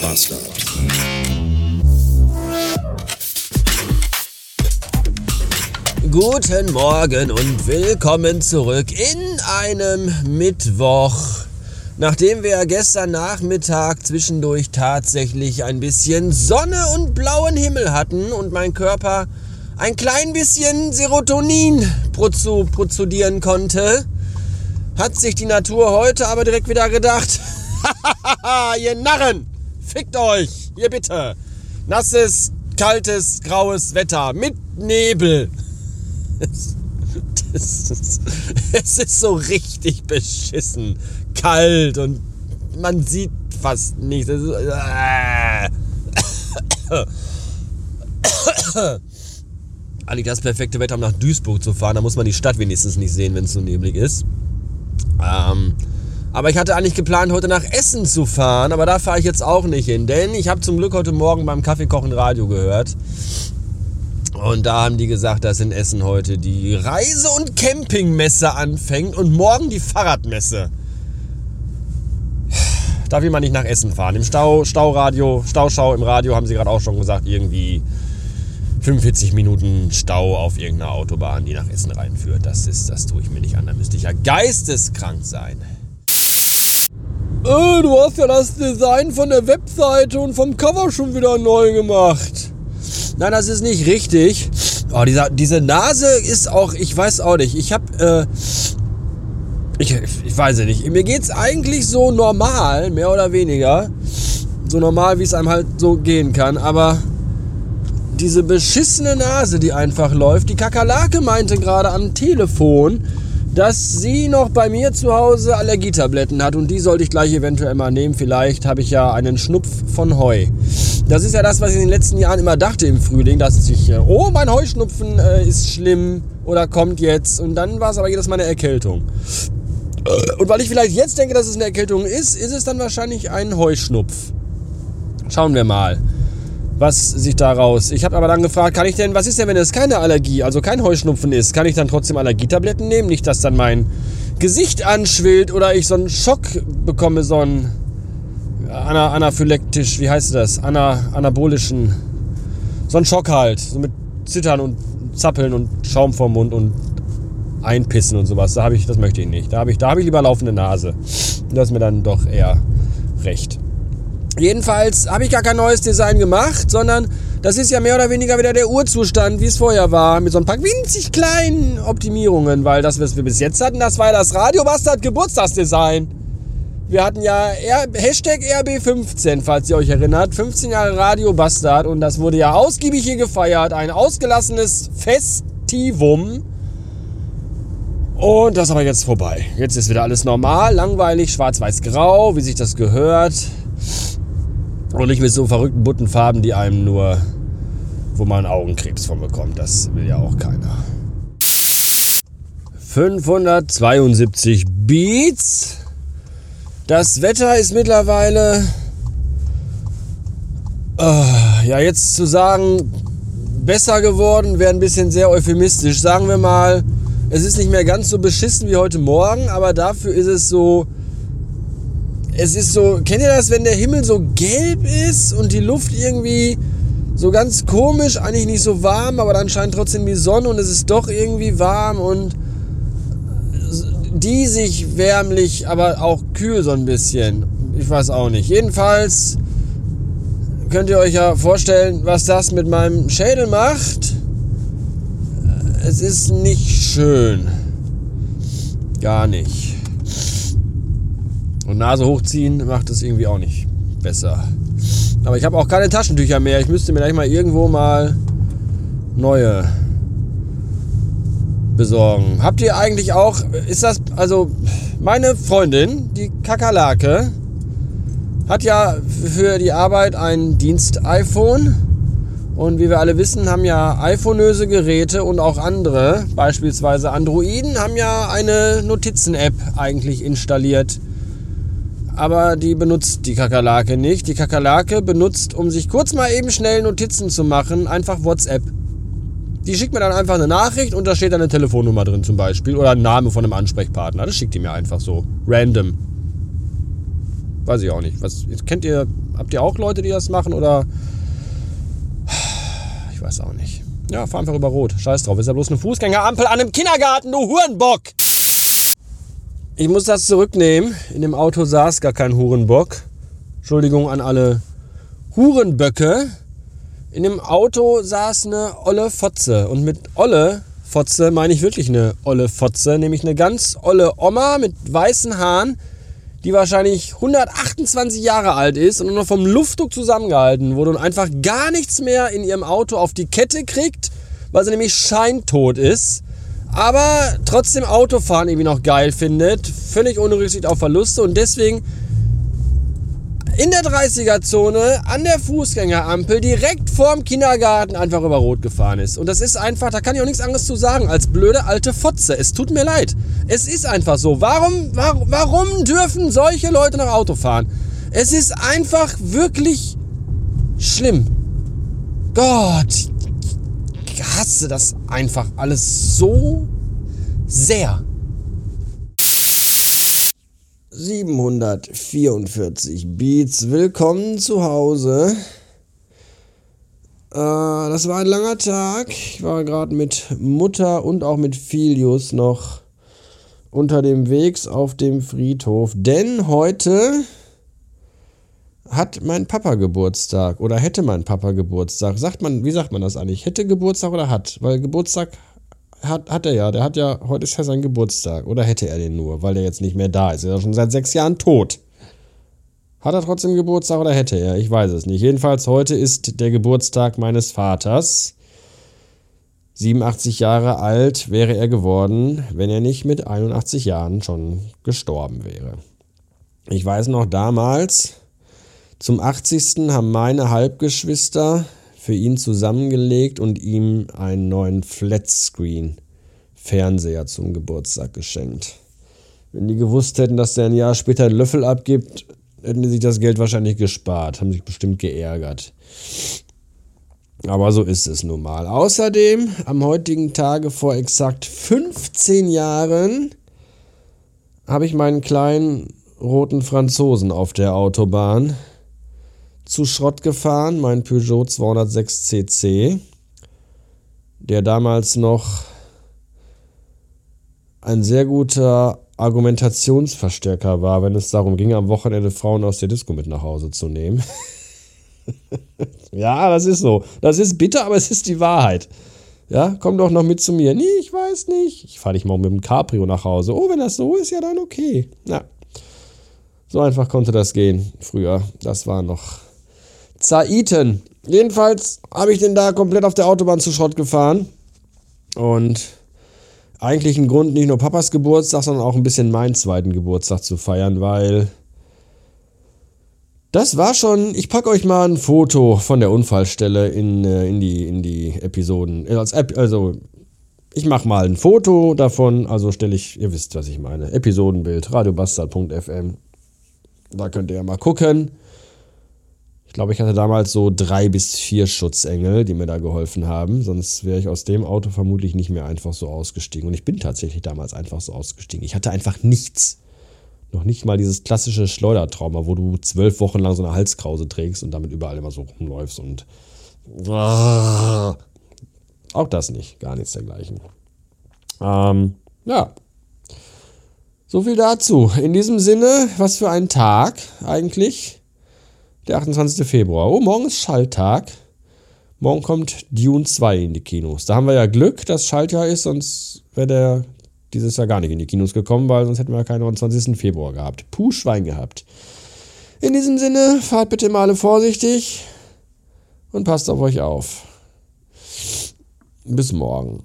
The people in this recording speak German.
Bastard. Guten Morgen und willkommen zurück in einem Mittwoch. Nachdem wir gestern Nachmittag zwischendurch tatsächlich ein bisschen Sonne und blauen Himmel hatten und mein Körper ein klein bisschen Serotonin prozedieren konnte, hat sich die Natur heute aber direkt wieder gedacht, ihr Narren, fickt euch, ihr bitte. Nasses, kaltes, graues Wetter mit Nebel. Es, ist, es ist so richtig beschissen. Kalt und man sieht fast nichts. Ist, äh. Eigentlich das perfekte Wetter, um nach Duisburg zu fahren. Da muss man die Stadt wenigstens nicht sehen, wenn es so neblig ist. Ähm, aber ich hatte eigentlich geplant, heute nach Essen zu fahren, aber da fahre ich jetzt auch nicht hin, denn ich habe zum Glück heute Morgen beim Kaffeekochen Radio gehört. Und da haben die gesagt, dass in Essen heute die Reise- und Campingmesse anfängt und morgen die Fahrradmesse. Da will man nicht nach Essen fahren. Im Stau, Stauradio, Stauschau im Radio haben sie gerade auch schon gesagt, irgendwie 45 Minuten Stau auf irgendeiner Autobahn, die nach Essen reinführt. Das ist, das tue ich mir nicht an. Da müsste ich ja geisteskrank sein. Äh, du hast ja das Design von der Webseite und vom Cover schon wieder neu gemacht. Nein, das ist nicht richtig. Oh, dieser, diese Nase ist auch, ich weiß auch nicht. Ich habe, äh, ich, ich weiß es nicht. Mir geht's eigentlich so normal, mehr oder weniger. So normal, wie es einem halt so gehen kann. Aber diese beschissene Nase, die einfach läuft. Die Kakerlake meinte gerade am Telefon, dass sie noch bei mir zu Hause Allergietabletten hat und die sollte ich gleich eventuell mal nehmen. Vielleicht habe ich ja einen Schnupf von Heu. Das ist ja das, was ich in den letzten Jahren immer dachte im Frühling, dass ich, oh, mein Heuschnupfen äh, ist schlimm oder kommt jetzt. Und dann war es aber jedes Mal eine Erkältung. Und weil ich vielleicht jetzt denke, dass es eine Erkältung ist, ist es dann wahrscheinlich ein Heuschnupf. Schauen wir mal was sich daraus. Ich habe aber dann gefragt, kann ich denn, was ist denn, wenn es keine Allergie, also kein Heuschnupfen ist, kann ich dann trotzdem Allergietabletten nehmen? Nicht, dass dann mein Gesicht anschwillt oder ich so einen Schock bekomme, so einen ana, anaphylektisch, wie heißt das? Ana, anabolischen, so einen Schock halt, so mit Zittern und Zappeln und Schaum vorm Mund und Einpissen und sowas. Da habe ich, das möchte ich nicht. Da habe ich, da habe ich lieber laufende Nase. Das ist mir dann doch eher recht. Jedenfalls habe ich gar kein neues Design gemacht, sondern das ist ja mehr oder weniger wieder der Urzustand, wie es vorher war, mit so ein paar winzig kleinen Optimierungen, weil das, was wir bis jetzt hatten, das war ja das Radio Bastard Geburtstagsdesign. Wir hatten ja R Hashtag RB15, falls ihr euch erinnert. 15 Jahre Radio Bastard und das wurde ja ausgiebig hier gefeiert. Ein ausgelassenes Festivum. Und das ist aber jetzt vorbei. Jetzt ist wieder alles normal, langweilig, schwarz-weiß-grau, wie sich das gehört. Und nicht mit so verrückten bunten Farben, die einem nur, wo man Augenkrebs von bekommt. Das will ja auch keiner. 572 Beats. Das Wetter ist mittlerweile, äh, ja jetzt zu sagen, besser geworden, wäre ein bisschen sehr euphemistisch. Sagen wir mal, es ist nicht mehr ganz so beschissen wie heute Morgen, aber dafür ist es so, es ist so, kennt ihr das, wenn der Himmel so gelb ist und die Luft irgendwie so ganz komisch, eigentlich nicht so warm, aber dann scheint trotzdem die Sonne und es ist doch irgendwie warm und diesig, wärmlich, aber auch kühl so ein bisschen. Ich weiß auch nicht. Jedenfalls könnt ihr euch ja vorstellen, was das mit meinem Schädel macht. Es ist nicht schön. Gar nicht. Und Nase hochziehen macht es irgendwie auch nicht besser. Aber ich habe auch keine Taschentücher mehr. Ich müsste mir gleich mal irgendwo mal neue besorgen. Habt ihr eigentlich auch, ist das, also meine Freundin, die Kakerlake, hat ja für die Arbeit ein Dienst-iPhone. Und wie wir alle wissen, haben ja iPhoneöse Geräte und auch andere, beispielsweise Androiden, haben ja eine Notizen-App eigentlich installiert aber die benutzt die Kakerlake nicht. Die Kakerlake benutzt, um sich kurz mal eben schnell Notizen zu machen, einfach WhatsApp. Die schickt mir dann einfach eine Nachricht und da steht dann eine Telefonnummer drin zum Beispiel oder ein Name von einem Ansprechpartner. Das schickt die mir einfach so. Random. Weiß ich auch nicht. Was, kennt ihr, habt ihr auch Leute, die das machen oder? Ich weiß auch nicht. Ja, fahr einfach über Rot. Scheiß drauf. Ist ja bloß eine Fußgängerampel an einem Kindergarten, du Hurenbock! Ich muss das zurücknehmen. In dem Auto saß gar kein Hurenbock. Entschuldigung an alle Hurenböcke. In dem Auto saß eine olle Fotze. Und mit olle Fotze meine ich wirklich eine olle Fotze. Nämlich eine ganz olle Oma mit weißen Haaren, die wahrscheinlich 128 Jahre alt ist und nur noch vom Luftdruck zusammengehalten wurde und einfach gar nichts mehr in ihrem Auto auf die Kette kriegt, weil sie nämlich scheintot ist. Aber trotzdem Autofahren irgendwie noch geil findet. Völlig ohne Rücksicht auf Verluste und deswegen in der 30er-Zone an der Fußgängerampel direkt vorm Kindergarten einfach über Rot gefahren ist. Und das ist einfach, da kann ich auch nichts anderes zu sagen, als blöde alte Fotze. Es tut mir leid. Es ist einfach so. Warum, warum, warum dürfen solche Leute noch Auto fahren? Es ist einfach wirklich schlimm. Gott, hasse das einfach alles so sehr. 744 Beats. Willkommen zu Hause. Äh, das war ein langer Tag. Ich war gerade mit Mutter und auch mit Filius noch unter dem Wegs auf dem Friedhof. Denn heute hat mein Papa Geburtstag oder hätte mein Papa Geburtstag. Sagt man, wie sagt man das eigentlich? Hätte Geburtstag oder hat? Weil Geburtstag hat, hat er ja. Der hat ja, heute ist ja sein Geburtstag. Oder hätte er den nur, weil er jetzt nicht mehr da ist. Er ist ja schon seit sechs Jahren tot. Hat er trotzdem Geburtstag oder hätte er? Ich weiß es nicht. Jedenfalls heute ist der Geburtstag meines Vaters. 87 Jahre alt wäre er geworden, wenn er nicht mit 81 Jahren schon gestorben wäre. Ich weiß noch damals, zum 80. haben meine Halbgeschwister für ihn zusammengelegt und ihm einen neuen Flatscreen Fernseher zum Geburtstag geschenkt. Wenn die gewusst hätten, dass der ein Jahr später einen Löffel abgibt, hätten die sich das Geld wahrscheinlich gespart, haben sich bestimmt geärgert. Aber so ist es nun mal. Außerdem, am heutigen Tage vor exakt 15 Jahren, habe ich meinen kleinen roten Franzosen auf der Autobahn zu Schrott gefahren, mein Peugeot 206 CC, der damals noch ein sehr guter Argumentationsverstärker war, wenn es darum ging, am Wochenende Frauen aus der Disco mit nach Hause zu nehmen. ja, das ist so. Das ist bitter, aber es ist die Wahrheit. Ja, komm doch noch mit zu mir. Nee, ich weiß nicht. Ich fahre dich mal mit dem Cabrio nach Hause. Oh, wenn das so ist, ja dann okay. Ja. So einfach konnte das gehen früher. Das war noch Zaiten. Jedenfalls habe ich den da komplett auf der Autobahn zu Schrott gefahren. Und eigentlich ein Grund, nicht nur Papas Geburtstag, sondern auch ein bisschen meinen zweiten Geburtstag zu feiern, weil das war schon. Ich packe euch mal ein Foto von der Unfallstelle in, äh, in, die, in die Episoden. Äh, also, ich mache mal ein Foto davon. Also stelle ich, ihr wisst, was ich meine. Episodenbild, radiobastard.fm. Da könnt ihr ja mal gucken. Ich glaube, ich hatte damals so drei bis vier Schutzengel, die mir da geholfen haben. Sonst wäre ich aus dem Auto vermutlich nicht mehr einfach so ausgestiegen. Und ich bin tatsächlich damals einfach so ausgestiegen. Ich hatte einfach nichts. Noch nicht mal dieses klassische Schleudertrauma, wo du zwölf Wochen lang so eine Halskrause trägst und damit überall immer so rumläufst und. Auch das nicht. Gar nichts dergleichen. Ähm, ja. So viel dazu. In diesem Sinne, was für ein Tag eigentlich. Der 28. Februar. Oh, morgen ist Schalltag. Morgen kommt Dune 2 in die Kinos. Da haben wir ja Glück, dass Schaltjahr ist, sonst wäre der dieses Jahr gar nicht in die Kinos gekommen, weil sonst hätten wir keinen 29. Februar gehabt. Puh, Schwein gehabt. In diesem Sinne, fahrt bitte mal alle vorsichtig und passt auf euch auf. Bis morgen.